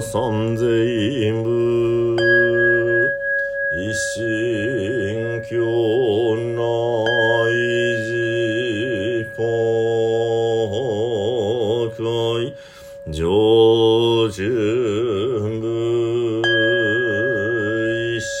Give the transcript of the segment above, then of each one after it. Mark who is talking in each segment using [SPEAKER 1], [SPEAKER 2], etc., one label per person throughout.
[SPEAKER 1] 三千部一心教内寺公開上部一心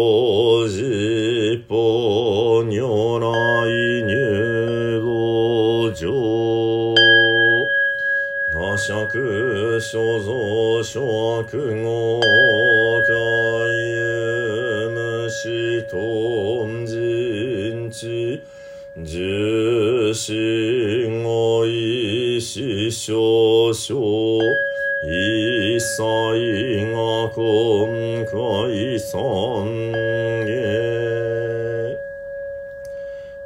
[SPEAKER 1] 五食後海無視頓人知十四五一四少少一切が今回三へ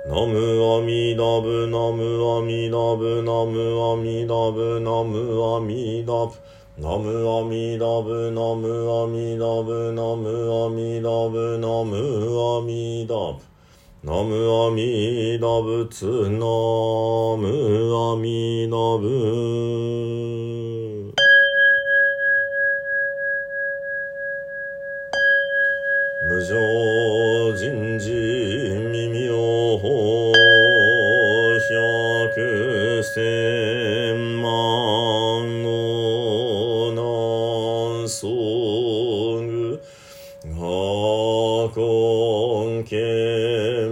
[SPEAKER 1] ナムアミダブナムアミダブナムアミダブナムアミダブ。ナムアミダブナムアミダブナムアミダブナムアミダブ。ナムアミダブツナムアミダブ。無常人事根検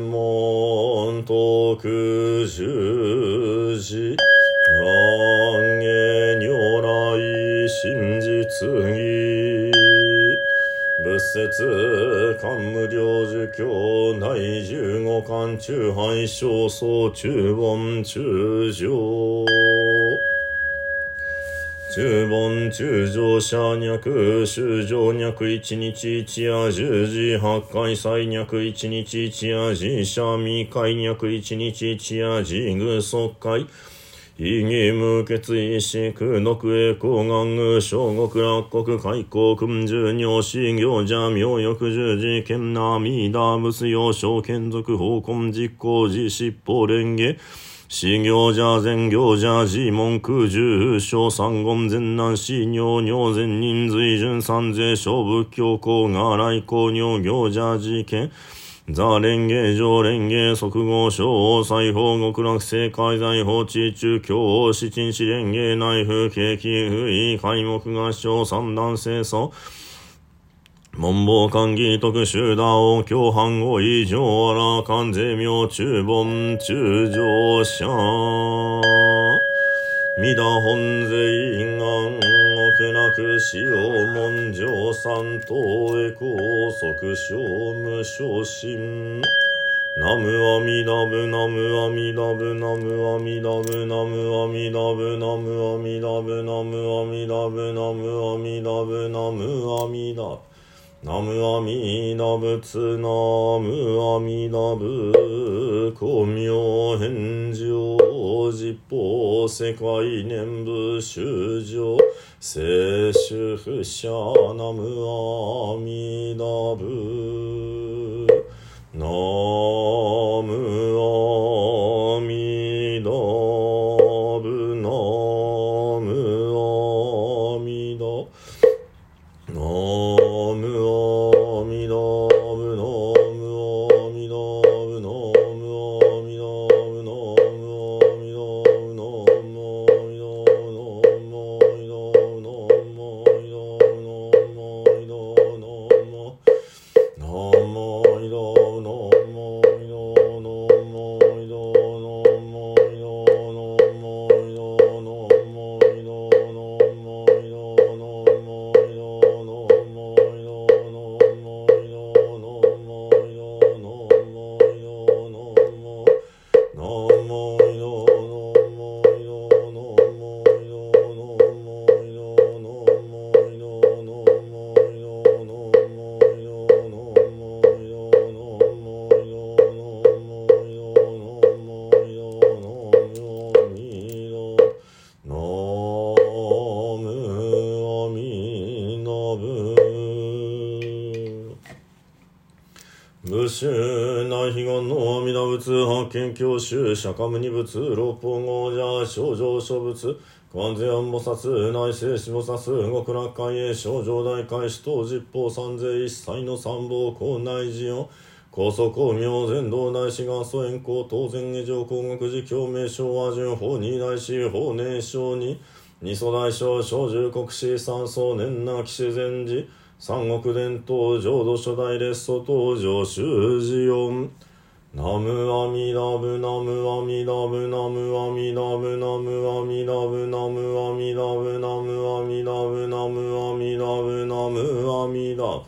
[SPEAKER 1] 問特十字願下如来真実義仏説官無量寿教内十五巻中廃小僧中凡中上中盆中上者脈、修上脈一日一夜十時八回再脈一日一夜自社未開脈一日一夜自具即回。意義無決意し、空毒栄光願具、小国落国開口君十尿死行者、妙欲十字剣な、ミーダー仏要、小剣族、法根実行自、執法連下。死行者、善行者、自文空十章、三言善難、死尿、尿善人、随順、三税、小仏教、公が、来公、尿行者、事件、ザ・連芸場、連芸、即合賞、裁法、極楽、正解、財法、地中、教、七四、連芸、内風、景気、不意、開目合唱、三段清掃、文房官儀特集だを共犯後以上あら関税名中本中上者。三田本税院案奥なく使用文上三等へ高速小無昇進。ナムアミダブナムアミダブナムアミダブナムアミダブナムアミダブナムアミダブナムアミダブナムアミダブ。ナムアミナ仏ナムアミナ仏光明返上実法世界念仏修上聖主不捨ナムアミナ仏。仏発見教習釈迦無二仏六方豪者少女諸仏観世音菩薩内聖子菩薩極楽会へ少女大開始等十方三世一切の三宝校内寺を高祖公明全道大師元祖円光当然下上工学寺共鳴昭和順法二大師法年少に二祖大将小十国士三宗年な騎士禅寺三国伝統浄土初代列祖登場修士音ナムアミダブナムアミダブナムアミダブナムアミダブナムアミダブナムアミダブナムアミダブナムアミダブ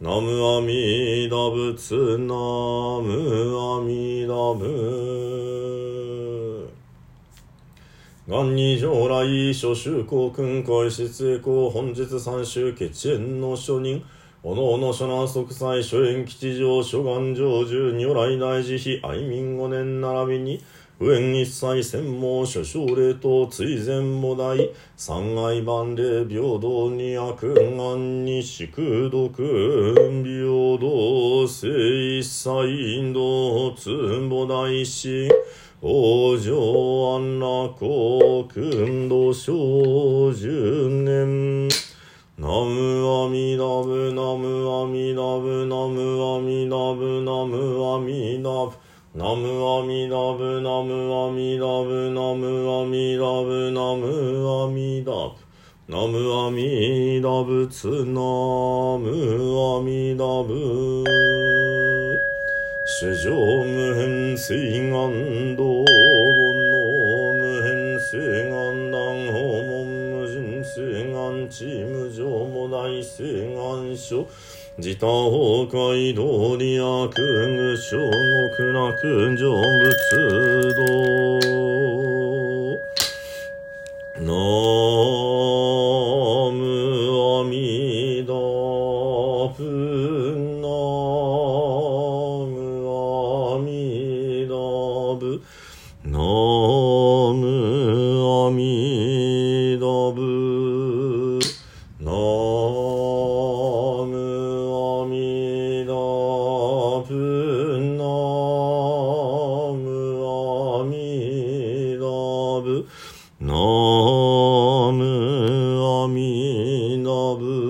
[SPEAKER 1] ナムアミダ仏ナムアミダブ元に将来諸州公君会室へ公本日三州決縁の初任おのおの諸南即祭諸縁吉祥諸願成就如来大慈悲愛民五年並びに不縁一切専門諸奨礼等追善母大三愛万礼平等に悪願に宿毒平等聖一切道つ母大師往生安楽君道小十年ナムアミダブナムアミダブナムアミダブナムアミダブナムアミダブナムアミダブナムアミダブナムアミダブナムアミダブツナムアミダブ主上無変水願道煩悩無変水願断訪問無人水願地無常も大水願書。自他崩壊道理悪具小極楽成仏道ナムアミダブナムアミダブナムアミダブ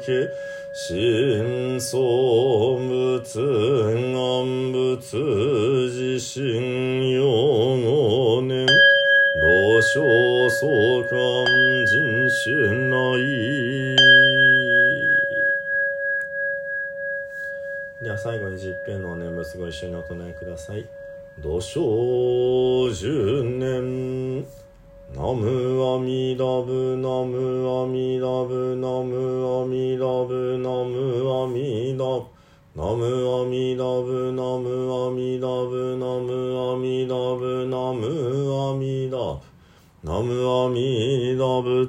[SPEAKER 1] 家真相仏願仏自身用五年老少相関人種内では最後に十遍のお念仏ご一緒にお唱えください。土生十年ナムアミダブナムアミダブナムアミダブナムアミダブナムアミダブナムアミダブナムアミダブナムアミダブナムアミダブ